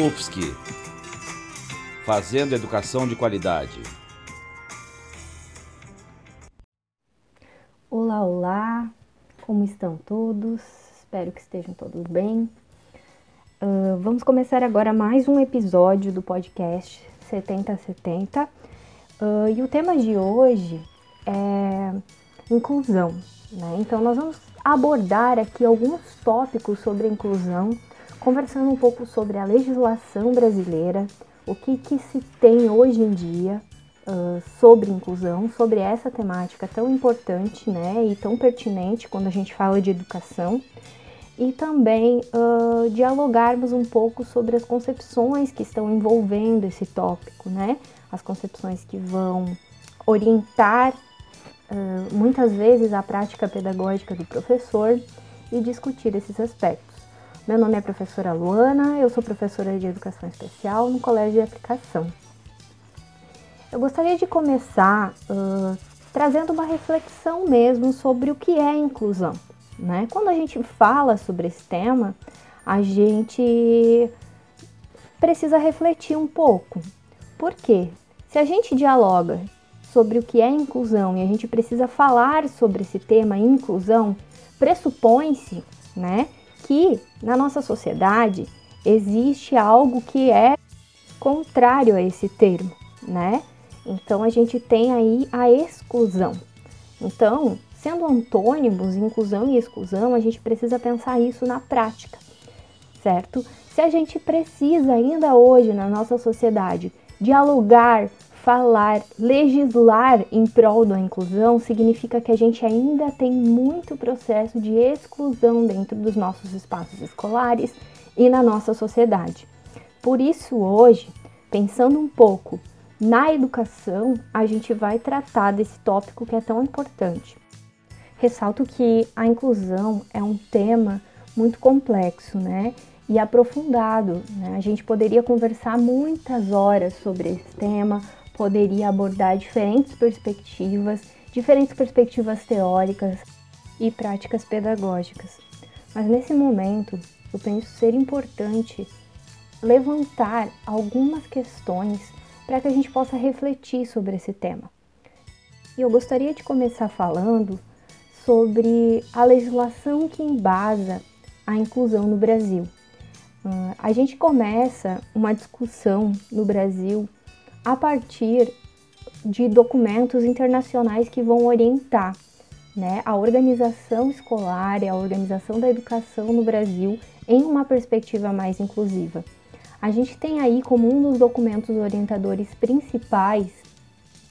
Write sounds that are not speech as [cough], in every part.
UFSC Fazendo Educação de Qualidade. Olá, olá, como estão todos? Espero que estejam todos bem. Uh, vamos começar agora mais um episódio do podcast 7070 uh, e o tema de hoje é inclusão. Né? Então, nós vamos abordar aqui alguns tópicos sobre inclusão conversando um pouco sobre a legislação brasileira, o que, que se tem hoje em dia uh, sobre inclusão, sobre essa temática tão importante né, e tão pertinente quando a gente fala de educação, e também uh, dialogarmos um pouco sobre as concepções que estão envolvendo esse tópico, né? As concepções que vão orientar uh, muitas vezes a prática pedagógica do professor e discutir esses aspectos. Meu nome é professora Luana, eu sou professora de Educação Especial no Colégio de Aplicação. Eu gostaria de começar uh, trazendo uma reflexão mesmo sobre o que é inclusão. Né? Quando a gente fala sobre esse tema, a gente precisa refletir um pouco. Por quê? Se a gente dialoga sobre o que é inclusão e a gente precisa falar sobre esse tema inclusão, pressupõe-se, né, que na nossa sociedade existe algo que é contrário a esse termo, né? Então a gente tem aí a exclusão. Então, sendo antônimos, inclusão e exclusão, a gente precisa pensar isso na prática, certo? Se a gente precisa ainda hoje na nossa sociedade dialogar falar, legislar em prol da inclusão significa que a gente ainda tem muito processo de exclusão dentro dos nossos espaços escolares e na nossa sociedade. Por isso, hoje, pensando um pouco na educação, a gente vai tratar desse tópico que é tão importante. Ressalto que a inclusão é um tema muito complexo, né? E aprofundado. Né? A gente poderia conversar muitas horas sobre esse tema, poderia abordar diferentes perspectivas, diferentes perspectivas teóricas e práticas pedagógicas. Mas nesse momento, eu penso ser importante levantar algumas questões para que a gente possa refletir sobre esse tema. E eu gostaria de começar falando sobre a legislação que embasa a inclusão no Brasil. Uh, a gente começa uma discussão no Brasil a partir de documentos internacionais que vão orientar né, a organização escolar e a organização da educação no Brasil em uma perspectiva mais inclusiva. A gente tem aí como um dos documentos orientadores principais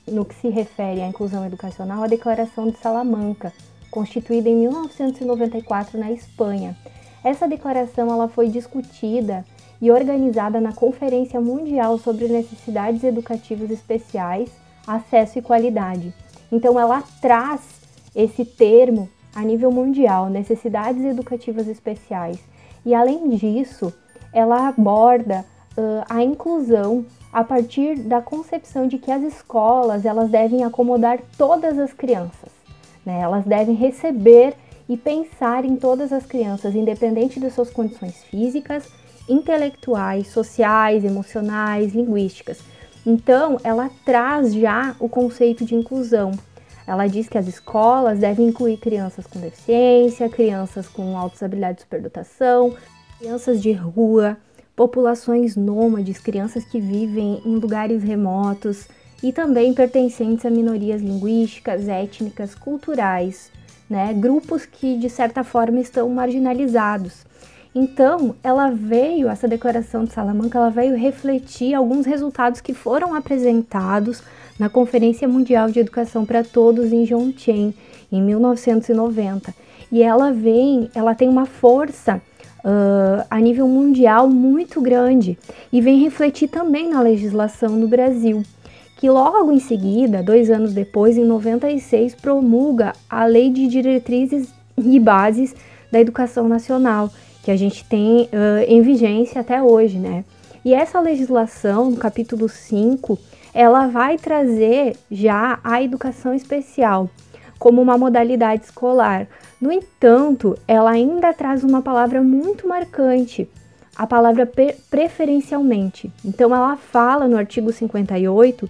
no que se refere à inclusão educacional a Declaração de Salamanca, constituída em 1994 na Espanha. Essa declaração ela foi discutida e organizada na Conferência Mundial sobre Necessidades Educativas Especiais, Acesso e Qualidade. Então, ela traz esse termo a nível mundial, necessidades educativas especiais. E além disso, ela aborda uh, a inclusão a partir da concepção de que as escolas elas devem acomodar todas as crianças, né? Elas devem receber e pensar em todas as crianças, independente das suas condições físicas, intelectuais, sociais, emocionais, linguísticas. Então, ela traz já o conceito de inclusão. Ela diz que as escolas devem incluir crianças com deficiência, crianças com altas habilidades de superdotação, crianças de rua, populações nômades, crianças que vivem em lugares remotos e também pertencentes a minorias linguísticas, étnicas, culturais, né? grupos que de certa forma estão marginalizados. Então, ela veio, essa declaração de Salamanca, ela veio refletir alguns resultados que foram apresentados na Conferência Mundial de Educação para Todos em Chongqing, em 1990. E ela vem, ela tem uma força uh, a nível mundial muito grande e vem refletir também na legislação no Brasil, que logo em seguida, dois anos depois, em 96, promulga a Lei de Diretrizes e Bases da Educação Nacional, que a gente tem uh, em vigência até hoje, né? E essa legislação, no capítulo 5, ela vai trazer já a educação especial como uma modalidade escolar. No entanto, ela ainda traz uma palavra muito marcante, a palavra preferencialmente. Então, ela fala no artigo 58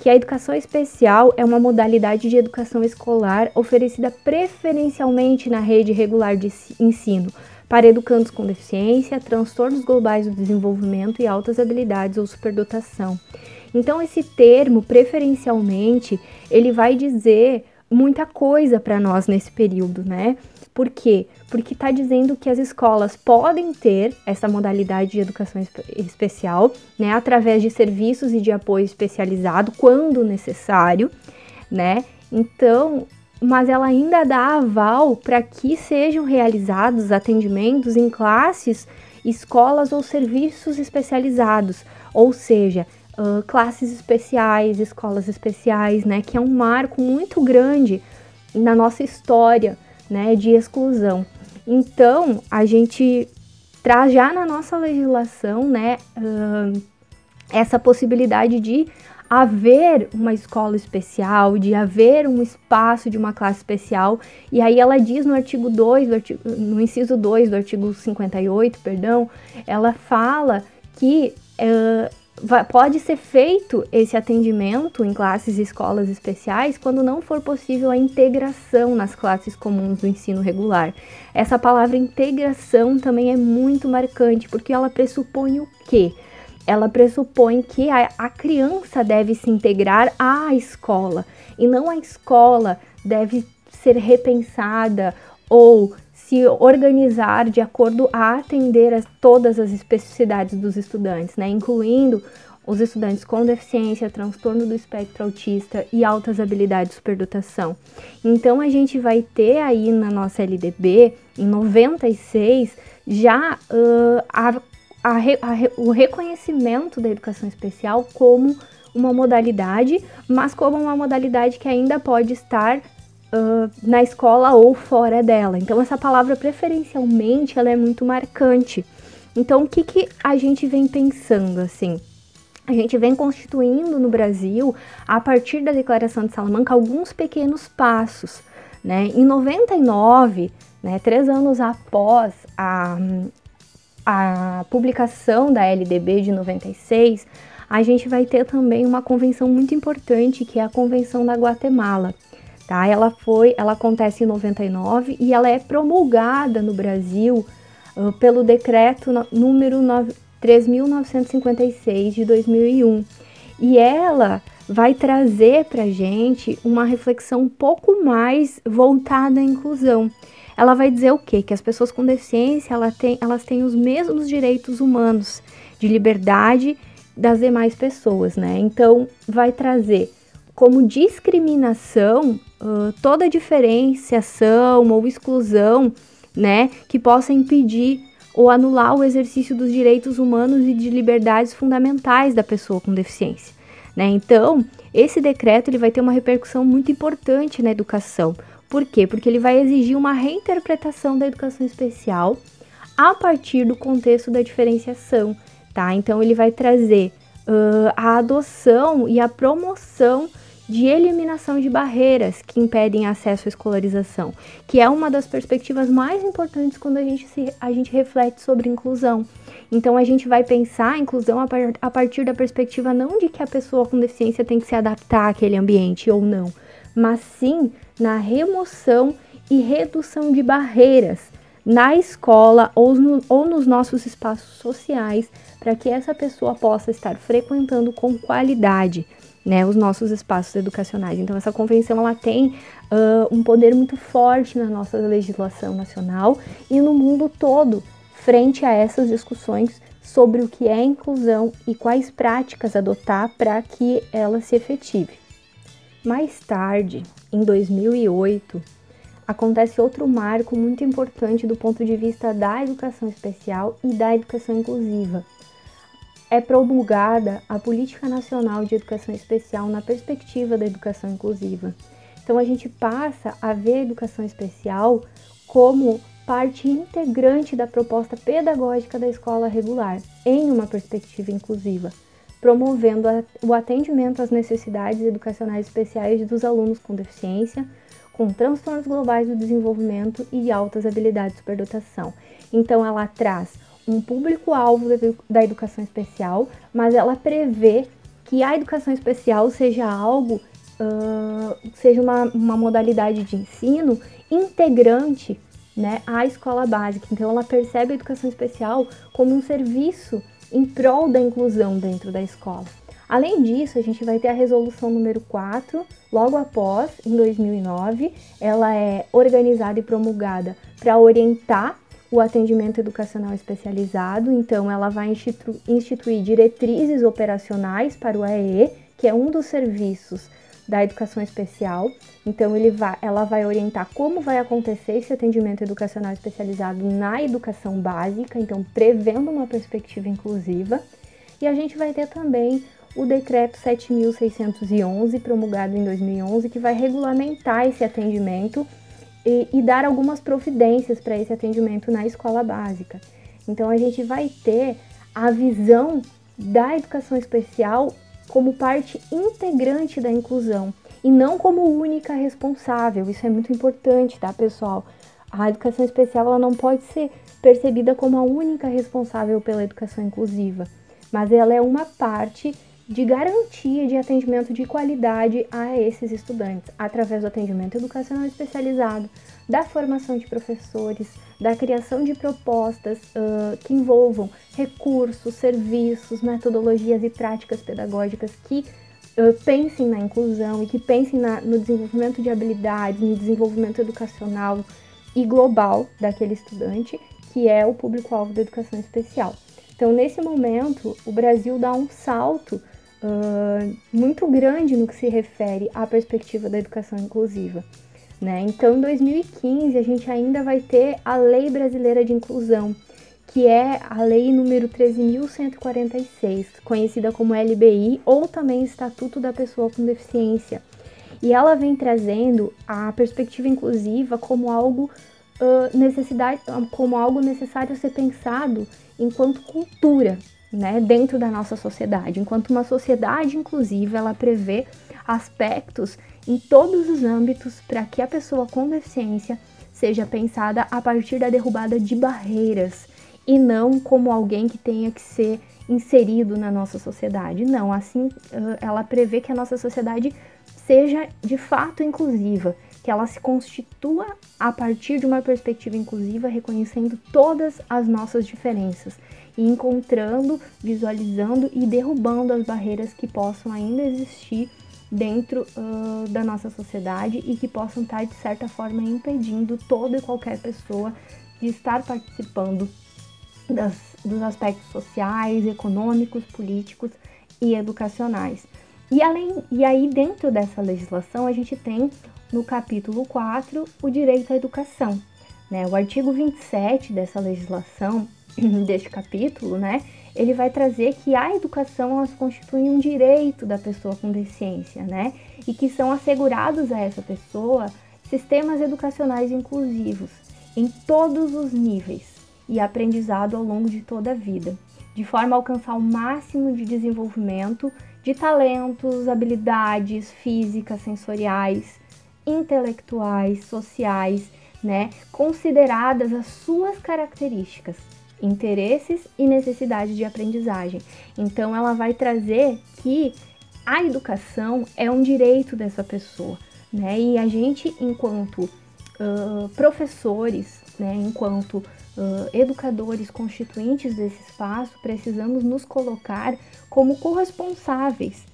que a educação especial é uma modalidade de educação escolar oferecida preferencialmente na rede regular de ensino para educandos com deficiência, transtornos globais do desenvolvimento e altas habilidades ou superdotação. Então esse termo preferencialmente, ele vai dizer muita coisa para nós nesse período, né? Por quê? Porque está dizendo que as escolas podem ter essa modalidade de educação especial, né, através de serviços e de apoio especializado quando necessário, né? Então, mas ela ainda dá aval para que sejam realizados atendimentos em classes, escolas ou serviços especializados, ou seja, uh, classes especiais, escolas especiais, né, que é um marco muito grande na nossa história, né, de exclusão. Então, a gente traz já na nossa legislação, né, uh, essa possibilidade de haver uma escola especial, de haver um espaço de uma classe especial. E aí ela diz no artigo 2, artigo, no inciso 2 do artigo 58, perdão, ela fala que uh, pode ser feito esse atendimento em classes e escolas especiais quando não for possível a integração nas classes comuns do ensino regular. Essa palavra integração também é muito marcante, porque ela pressupõe o quê? Ela pressupõe que a, a criança deve se integrar à escola e não a escola deve ser repensada ou se organizar de acordo a atender a todas as especificidades dos estudantes, né, incluindo os estudantes com deficiência, transtorno do espectro autista e altas habilidades de superdotação. Então a gente vai ter aí na nossa LDB, em 96, já uh, a, a, a, o reconhecimento da educação especial como uma modalidade, mas como uma modalidade que ainda pode estar uh, na escola ou fora dela. Então essa palavra preferencialmente ela é muito marcante. Então o que, que a gente vem pensando assim? A gente vem constituindo no Brasil, a partir da Declaração de Salamanca, alguns pequenos passos. Né? Em 99, né, três anos após a, a publicação da LDB de 96, a gente vai ter também uma convenção muito importante, que é a Convenção da Guatemala tá? Ela foi, ela acontece em 99 e ela é promulgada no Brasil uh, pelo decreto número 3956 de 2001. E ela vai trazer para gente uma reflexão um pouco mais voltada à inclusão. Ela vai dizer o quê? Que as pessoas com deficiência ela tem, elas têm os mesmos direitos humanos de liberdade das demais pessoas, né? Então, vai trazer como discriminação uh, toda diferenciação ou exclusão, né, que possa impedir ou anular o exercício dos direitos humanos e de liberdades fundamentais da pessoa com deficiência. Né? Então, esse decreto ele vai ter uma repercussão muito importante na educação. Por quê? Porque ele vai exigir uma reinterpretação da educação especial a partir do contexto da diferenciação, tá? Então, ele vai trazer uh, a adoção e a promoção de eliminação de barreiras que impedem acesso à escolarização, que é uma das perspectivas mais importantes quando a gente, se, a gente reflete sobre inclusão. Então a gente vai pensar a inclusão a, par, a partir da perspectiva não de que a pessoa com deficiência tem que se adaptar àquele ambiente ou não, mas sim na remoção e redução de barreiras na escola ou, no, ou nos nossos espaços sociais para que essa pessoa possa estar frequentando com qualidade né, os nossos espaços educacionais. Então essa convenção ela tem uh, um poder muito forte na nossa legislação nacional e no mundo todo frente a essas discussões sobre o que é inclusão e quais práticas adotar para que ela se efetive. Mais tarde, em 2008, acontece outro marco muito importante do ponto de vista da educação especial e da educação inclusiva. É promulgada a Política Nacional de Educação Especial na perspectiva da educação inclusiva. Então a gente passa a ver a educação especial como parte integrante da proposta pedagógica da escola regular, em uma perspectiva inclusiva, promovendo o atendimento às necessidades educacionais especiais dos alunos com deficiência, com transtornos globais do desenvolvimento e altas habilidades de superdotação. Então, ela traz um público-alvo da educação especial, mas ela prevê que a educação especial seja algo, uh, seja uma, uma modalidade de ensino integrante né, à escola básica. Então, ela percebe a educação especial como um serviço em prol da inclusão dentro da escola. Além disso, a gente vai ter a resolução número 4, logo após, em 2009. Ela é organizada e promulgada para orientar o atendimento educacional especializado, então ela vai institu instituir diretrizes operacionais para o AEE, que é um dos serviços da educação especial. Então vai, ela vai orientar como vai acontecer esse atendimento educacional especializado na educação básica, então prevendo uma perspectiva inclusiva. E a gente vai ter também o decreto 7611, promulgado em 2011, que vai regulamentar esse atendimento e, e dar algumas providências para esse atendimento na escola básica. Então a gente vai ter a visão da educação especial como parte integrante da inclusão e não como única responsável. Isso é muito importante, tá, pessoal? A educação especial ela não pode ser percebida como a única responsável pela educação inclusiva, mas ela é uma parte de garantia de atendimento de qualidade a esses estudantes, através do atendimento educacional especializado, da formação de professores, da criação de propostas uh, que envolvam recursos, serviços, metodologias e práticas pedagógicas que uh, pensem na inclusão e que pensem na, no desenvolvimento de habilidades, no desenvolvimento educacional e global daquele estudante, que é o público-alvo da educação especial. Então, nesse momento, o Brasil dá um salto uh, muito grande no que se refere à perspectiva da educação inclusiva. Né? Então, em 2015, a gente ainda vai ter a Lei Brasileira de Inclusão, que é a Lei número 13.146, conhecida como LBI ou também Estatuto da Pessoa com Deficiência. E ela vem trazendo a perspectiva inclusiva como algo uh, necessidade, como algo necessário ser pensado enquanto cultura, né, dentro da nossa sociedade. Enquanto uma sociedade inclusiva, ela prevê aspectos em todos os âmbitos para que a pessoa com deficiência seja pensada a partir da derrubada de barreiras e não como alguém que tenha que ser inserido na nossa sociedade. Não, assim ela prevê que a nossa sociedade seja de fato inclusiva, que ela se constitua a partir de uma perspectiva inclusiva, reconhecendo todas as nossas diferenças e encontrando, visualizando e derrubando as barreiras que possam ainda existir dentro uh, da nossa sociedade e que possam estar, de certa forma, impedindo toda e qualquer pessoa de estar participando das, dos aspectos sociais, econômicos, políticos e educacionais. E, além, e aí, dentro dessa legislação, a gente tem no capítulo 4 o direito à educação. Né? O artigo 27 dessa legislação [laughs] deste capítulo, né, ele vai trazer que a educação ela constitui um direito da pessoa com deficiência, né, e que são assegurados a essa pessoa sistemas educacionais inclusivos em todos os níveis e aprendizado ao longo de toda a vida, de forma a alcançar o máximo de desenvolvimento de talentos, habilidades físicas, sensoriais, intelectuais, sociais, né, consideradas as suas características interesses e necessidades de aprendizagem. Então, ela vai trazer que a educação é um direito dessa pessoa, né? E a gente, enquanto uh, professores, né, enquanto uh, educadores constituintes desse espaço, precisamos nos colocar como corresponsáveis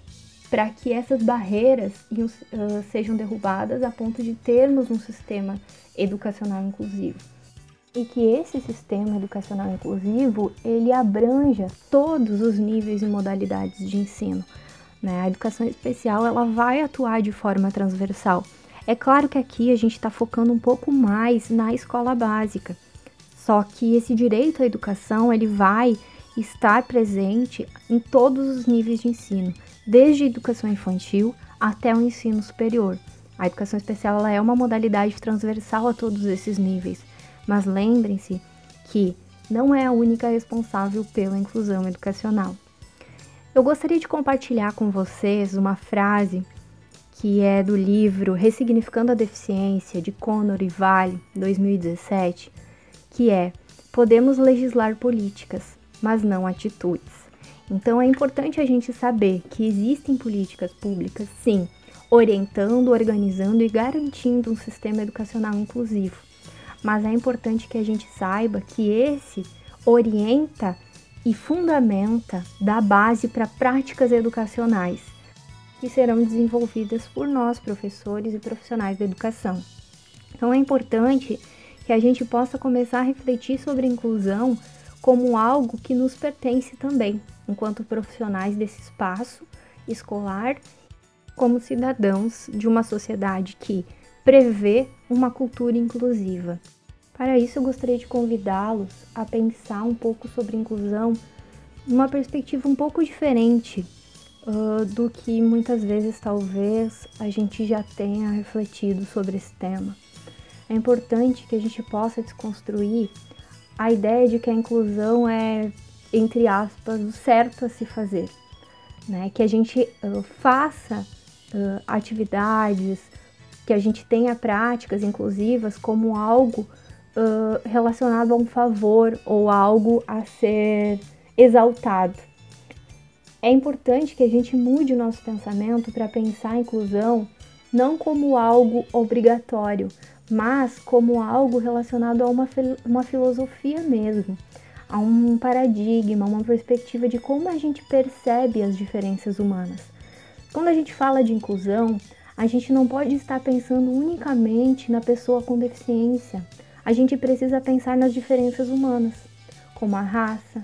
para que essas barreiras uh, sejam derrubadas a ponto de termos um sistema educacional inclusivo e que esse sistema educacional inclusivo ele abranja todos os níveis e modalidades de ensino. Né? A educação especial ela vai atuar de forma transversal. É claro que aqui a gente está focando um pouco mais na escola básica, só que esse direito à educação ele vai estar presente em todos os níveis de ensino, desde a educação infantil até o ensino superior. A educação especial ela é uma modalidade transversal a todos esses níveis, mas lembrem-se que não é a única responsável pela inclusão educacional. Eu gostaria de compartilhar com vocês uma frase que é do livro Ressignificando a Deficiência, de Conor e Vale, 2017, que é: Podemos legislar políticas, mas não atitudes. Então é importante a gente saber que existem políticas públicas, sim, orientando, organizando e garantindo um sistema educacional inclusivo. Mas é importante que a gente saiba que esse orienta e fundamenta da base para práticas educacionais que serão desenvolvidas por nós, professores e profissionais da educação. Então é importante que a gente possa começar a refletir sobre inclusão como algo que nos pertence também, enquanto profissionais desse espaço escolar, como cidadãos de uma sociedade que prevê uma cultura inclusiva. Para isso, eu gostaria de convidá-los a pensar um pouco sobre inclusão numa perspectiva um pouco diferente uh, do que muitas vezes talvez a gente já tenha refletido sobre esse tema. É importante que a gente possa desconstruir a ideia de que a inclusão é, entre aspas, o certo a se fazer, né? Que a gente uh, faça uh, atividades, que a gente tenha práticas inclusivas como algo uh, relacionado a um favor ou algo a ser exaltado. É importante que a gente mude o nosso pensamento para pensar a inclusão não como algo obrigatório, mas como algo relacionado a uma, uma filosofia mesmo, a um paradigma, uma perspectiva de como a gente percebe as diferenças humanas. Quando a gente fala de inclusão, a gente não pode estar pensando unicamente na pessoa com deficiência, a gente precisa pensar nas diferenças humanas, como a raça,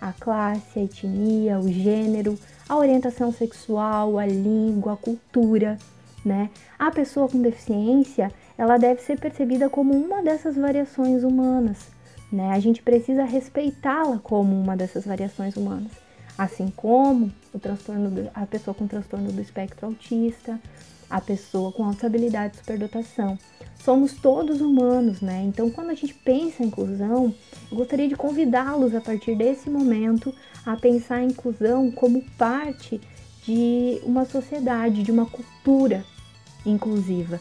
a classe, a etnia, o gênero, a orientação sexual, a língua, a cultura, né? A pessoa com deficiência, ela deve ser percebida como uma dessas variações humanas, né? A gente precisa respeitá-la como uma dessas variações humanas, assim como o transtorno do, a pessoa com transtorno do espectro autista, a pessoa com alta habilidade de superdotação. Somos todos humanos, né? Então, quando a gente pensa em inclusão, eu gostaria de convidá-los a partir desse momento a pensar a inclusão como parte de uma sociedade, de uma cultura inclusiva,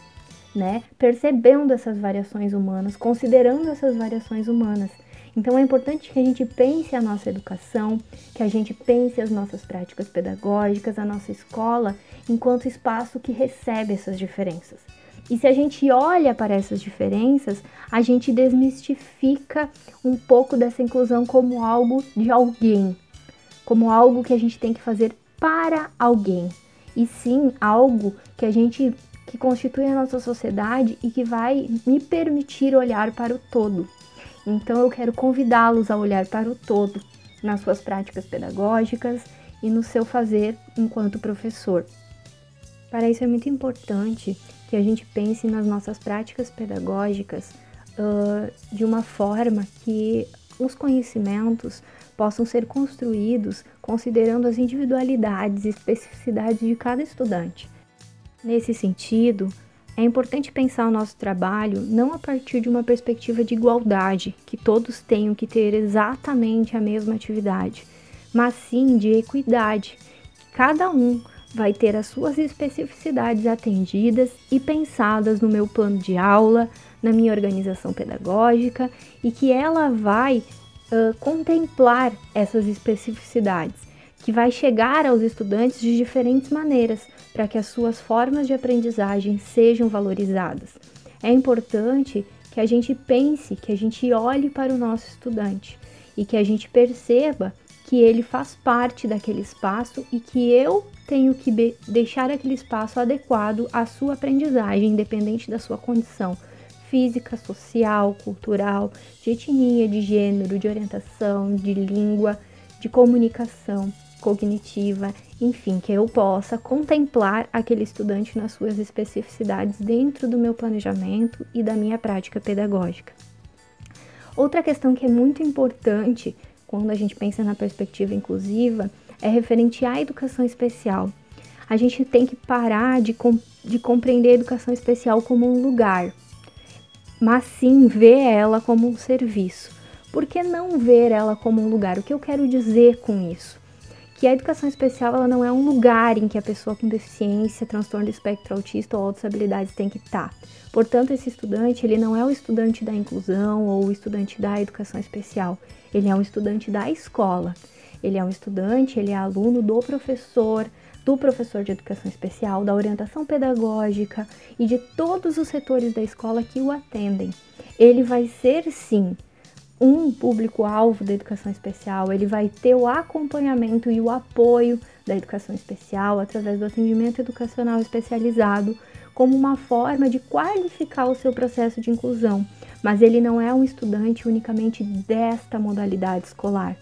né? Percebendo essas variações humanas, considerando essas variações humanas. Então é importante que a gente pense a nossa educação, que a gente pense as nossas práticas pedagógicas, a nossa escola enquanto espaço que recebe essas diferenças. E se a gente olha para essas diferenças, a gente desmistifica um pouco dessa inclusão como algo de alguém, como algo que a gente tem que fazer para alguém, e sim algo que a gente que constitui a nossa sociedade e que vai me permitir olhar para o todo. Então eu quero convidá-los a olhar para o todo nas suas práticas pedagógicas e no seu fazer enquanto professor. Para isso é muito importante que a gente pense nas nossas práticas pedagógicas uh, de uma forma que os conhecimentos possam ser construídos considerando as individualidades e especificidades de cada estudante. Nesse sentido, é importante pensar o nosso trabalho não a partir de uma perspectiva de igualdade, que todos tenham que ter exatamente a mesma atividade, mas sim de equidade, cada um vai ter as suas especificidades atendidas e pensadas no meu plano de aula, na minha organização pedagógica e que ela vai uh, contemplar essas especificidades, que vai chegar aos estudantes de diferentes maneiras para que as suas formas de aprendizagem sejam valorizadas. É importante que a gente pense, que a gente olhe para o nosso estudante e que a gente perceba que ele faz parte daquele espaço e que eu tenho que deixar aquele espaço adequado à sua aprendizagem, independente da sua condição física, social, cultural, de etnia, de gênero, de orientação, de língua, de comunicação cognitiva, enfim, que eu possa contemplar aquele estudante nas suas especificidades dentro do meu planejamento e da minha prática pedagógica. Outra questão que é muito importante quando a gente pensa na perspectiva inclusiva é referente à educação especial. A gente tem que parar de, com, de compreender a educação especial como um lugar, mas sim ver ela como um serviço. Por que não ver ela como um lugar? O que eu quero dizer com isso? Que a educação especial ela não é um lugar em que a pessoa com deficiência, transtorno do espectro autista ou outras habilidades tem que estar. Portanto, esse estudante, ele não é o estudante da inclusão ou o estudante da educação especial. Ele é um estudante da escola. Ele é um estudante, ele é aluno do professor, do professor de educação especial, da orientação pedagógica e de todos os setores da escola que o atendem. Ele vai ser, sim, um público-alvo da educação especial, ele vai ter o acompanhamento e o apoio da educação especial através do atendimento educacional especializado, como uma forma de qualificar o seu processo de inclusão, mas ele não é um estudante unicamente desta modalidade escolar.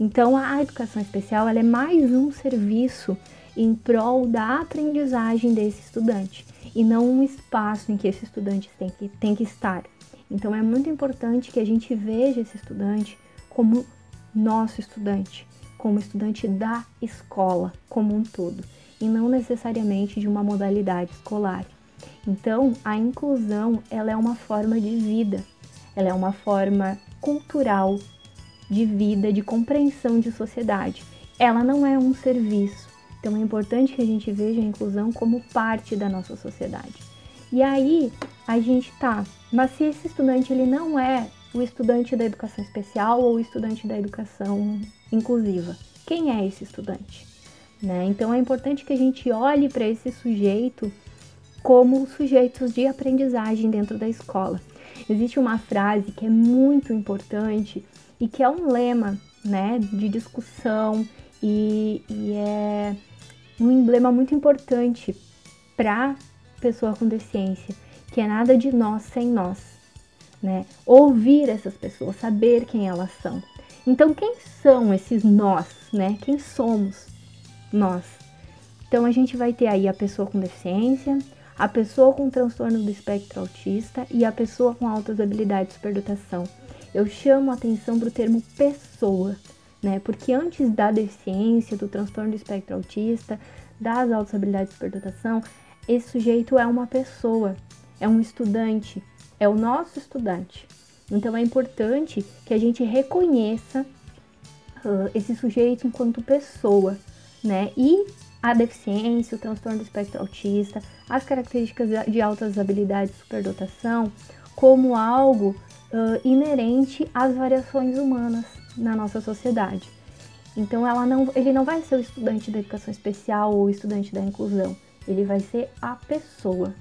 Então, a educação especial é mais um serviço em prol da aprendizagem desse estudante e não um espaço em que esse estudante tem que, tem que estar. Então é muito importante que a gente veja esse estudante como nosso estudante, como estudante da escola como um todo, e não necessariamente de uma modalidade escolar. Então, a inclusão, ela é uma forma de vida, ela é uma forma cultural de vida, de compreensão de sociedade. Ela não é um serviço. Então é importante que a gente veja a inclusão como parte da nossa sociedade. E aí a gente tá, mas se esse estudante ele não é o estudante da educação especial ou o estudante da educação inclusiva, quem é esse estudante? Né? Então é importante que a gente olhe para esse sujeito como sujeitos de aprendizagem dentro da escola. Existe uma frase que é muito importante e que é um lema né, de discussão e, e é um emblema muito importante para pessoa com deficiência, que é nada de nós sem nós, né? Ouvir essas pessoas, saber quem elas são. Então, quem são esses nós, né? Quem somos nós? Então, a gente vai ter aí a pessoa com deficiência, a pessoa com transtorno do espectro autista e a pessoa com altas habilidades de superdotação. Eu chamo a atenção para o termo pessoa, né? Porque antes da deficiência, do transtorno do espectro autista, das altas habilidades de superdotação, esse sujeito é uma pessoa, é um estudante, é o nosso estudante. Então é importante que a gente reconheça uh, esse sujeito enquanto pessoa, né? E a deficiência, o transtorno do espectro autista, as características de altas habilidades de superdotação como algo uh, inerente às variações humanas na nossa sociedade. Então ela não, ele não vai ser o estudante da educação especial ou o estudante da inclusão ele vai ser a pessoa.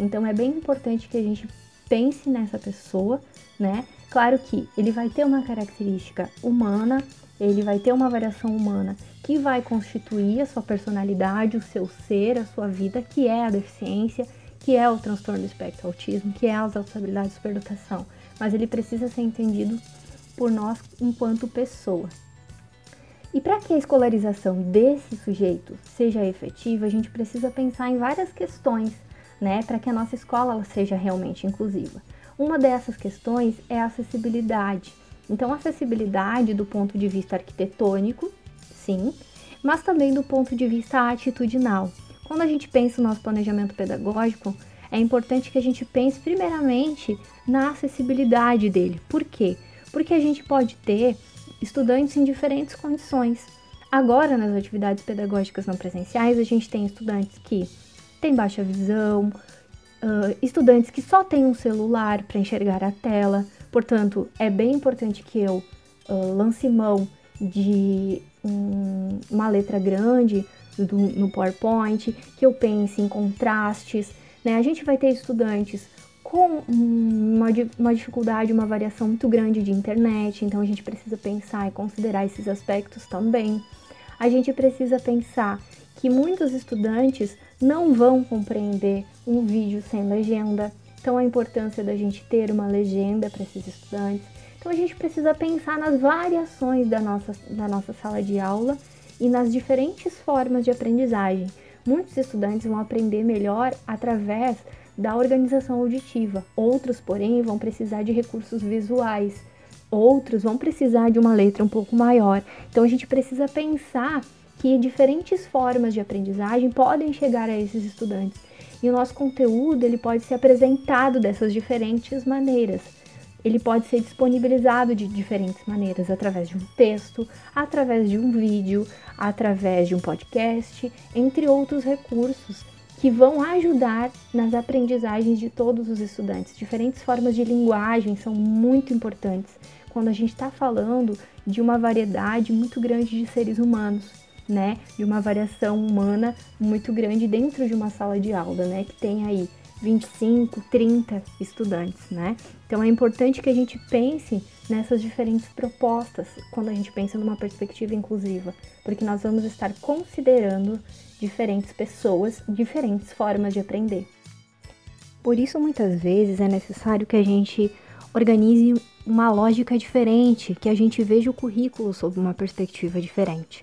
Então é bem importante que a gente pense nessa pessoa, né? Claro que ele vai ter uma característica humana, ele vai ter uma variação humana que vai constituir a sua personalidade, o seu ser, a sua vida, que é a deficiência, que é o transtorno do espectro autismo, que é as altas de superdotação. Mas ele precisa ser entendido por nós enquanto pessoa. E para que a escolarização desse sujeito seja efetiva, a gente precisa pensar em várias questões, né, para que a nossa escola seja realmente inclusiva. Uma dessas questões é a acessibilidade. Então, acessibilidade do ponto de vista arquitetônico, sim, mas também do ponto de vista atitudinal. Quando a gente pensa no nosso planejamento pedagógico, é importante que a gente pense primeiramente na acessibilidade dele. Por quê? Porque a gente pode ter estudantes em diferentes condições. Agora, nas atividades pedagógicas não presenciais, a gente tem estudantes que têm baixa visão, uh, estudantes que só têm um celular para enxergar a tela. Portanto, é bem importante que eu uh, lance mão de um, uma letra grande do, no PowerPoint, que eu pense em contrastes. Né? A gente vai ter estudantes com uma, uma dificuldade, uma variação muito grande de internet, então a gente precisa pensar e considerar esses aspectos também. A gente precisa pensar que muitos estudantes não vão compreender um vídeo sem legenda, então a importância da gente ter uma legenda para esses estudantes. Então a gente precisa pensar nas variações da nossa, da nossa sala de aula e nas diferentes formas de aprendizagem. Muitos estudantes vão aprender melhor através da organização auditiva, outros, porém, vão precisar de recursos visuais, outros vão precisar de uma letra um pouco maior. Então a gente precisa pensar que diferentes formas de aprendizagem podem chegar a esses estudantes. E o nosso conteúdo ele pode ser apresentado dessas diferentes maneiras. Ele pode ser disponibilizado de diferentes maneiras, através de um texto, através de um vídeo, através de um podcast, entre outros recursos que vão ajudar nas aprendizagens de todos os estudantes. Diferentes formas de linguagem são muito importantes quando a gente está falando de uma variedade muito grande de seres humanos, né? De uma variação humana muito grande dentro de uma sala de aula, né? Que tem aí 25, 30 estudantes, né? Então é importante que a gente pense nessas diferentes propostas quando a gente pensa numa perspectiva inclusiva, porque nós vamos estar considerando diferentes pessoas, diferentes formas de aprender. Por isso, muitas vezes é necessário que a gente organize uma lógica diferente, que a gente veja o currículo sob uma perspectiva diferente.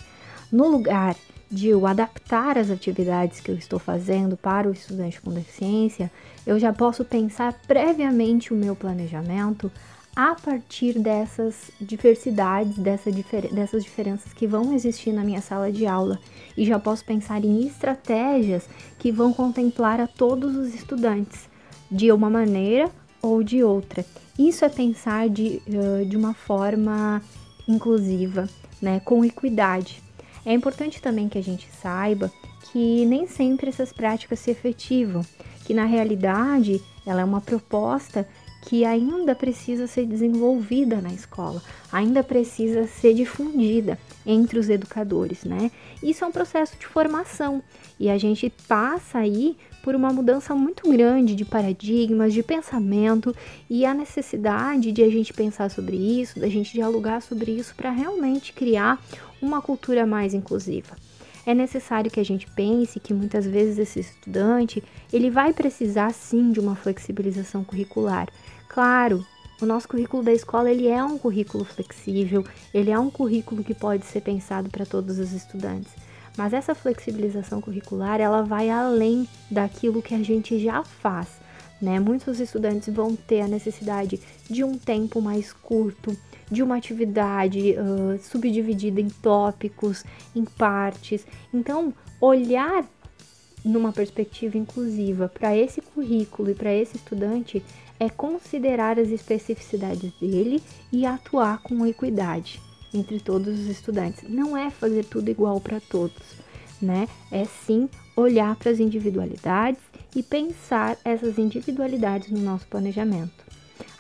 No lugar de eu adaptar as atividades que eu estou fazendo para o estudante com deficiência, eu já posso pensar previamente o meu planejamento a partir dessas diversidades, dessa difer dessas diferenças que vão existir na minha sala de aula e já posso pensar em estratégias que vão contemplar a todos os estudantes de uma maneira ou de outra. Isso é pensar de, de uma forma inclusiva, né, com equidade. É importante também que a gente saiba que nem sempre essas práticas se efetivam, que na realidade ela é uma proposta que ainda precisa ser desenvolvida na escola, ainda precisa ser difundida entre os educadores, né? Isso é um processo de formação e a gente passa aí por uma mudança muito grande de paradigmas, de pensamento e a necessidade de a gente pensar sobre isso, da gente dialogar sobre isso para realmente criar uma cultura mais inclusiva. É necessário que a gente pense que muitas vezes esse estudante, ele vai precisar sim de uma flexibilização curricular. Claro, o nosso currículo da escola ele é um currículo flexível, ele é um currículo que pode ser pensado para todos os estudantes. Mas essa flexibilização curricular, ela vai além daquilo que a gente já faz, né? Muitos estudantes vão ter a necessidade de um tempo mais curto, de uma atividade uh, subdividida em tópicos, em partes. Então, olhar numa perspectiva inclusiva para esse currículo e para esse estudante é considerar as especificidades dele e atuar com equidade entre todos os estudantes. Não é fazer tudo igual para todos, né? É sim olhar para as individualidades e pensar essas individualidades no nosso planejamento.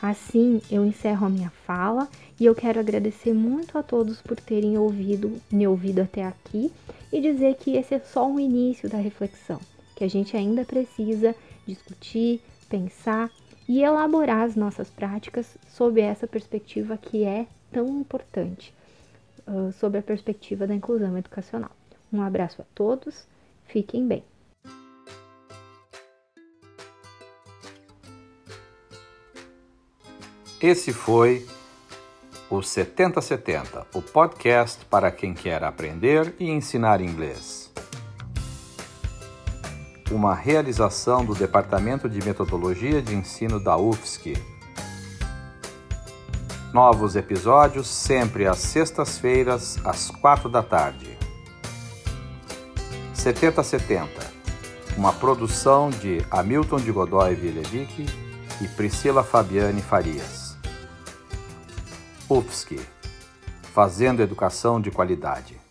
Assim, eu encerro a minha fala e eu quero agradecer muito a todos por terem ouvido, me ouvido até aqui e dizer que esse é só um início da reflexão, que a gente ainda precisa discutir, pensar e elaborar as nossas práticas sob essa perspectiva que é tão importante, uh, sob a perspectiva da inclusão educacional. Um abraço a todos, fiquem bem. Esse foi o 7070, o podcast para quem quer aprender e ensinar inglês. Uma realização do Departamento de Metodologia de Ensino da UFSC. Novos episódios sempre às sextas-feiras, às quatro da tarde. 7070, uma produção de Hamilton de Godoy Vilevic e Priscila Fabiane Farias. UFSC, fazendo educação de qualidade.